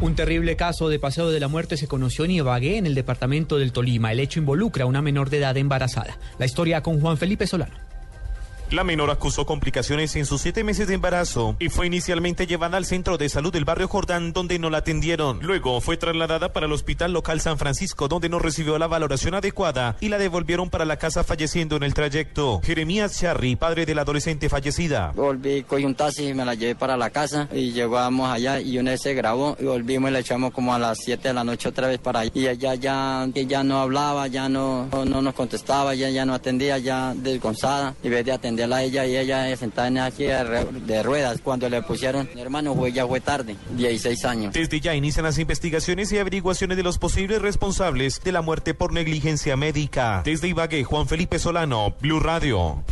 Un terrible caso de paseo de la muerte se conoció en Ibagué, en el departamento del Tolima. El hecho involucra a una menor de edad embarazada. La historia con Juan Felipe Solano. La menor acusó complicaciones en sus siete meses de embarazo y fue inicialmente llevada al centro de salud del barrio Jordán, donde no la atendieron. Luego fue trasladada para el hospital local San Francisco, donde no recibió la valoración adecuada y la devolvieron para la casa falleciendo en el trayecto. Jeremías Charry, padre de la adolescente fallecida. Volví, cogí un taxi y me la llevé para la casa y llegamos allá y una vez se grabó y volvimos y la echamos como a las 7 de la noche otra vez para allá. Y ella ya, ya no hablaba, ya no, no nos contestaba, ya, ya no atendía, ya desgonzada y vez de atender a ella y ella sentada en aquí de ruedas. Cuando le pusieron, mi hermano fue, ya fue tarde, 16 años. Desde ya inician las investigaciones y averiguaciones de los posibles responsables de la muerte por negligencia médica. Desde Ibagué, Juan Felipe Solano, Blue Radio.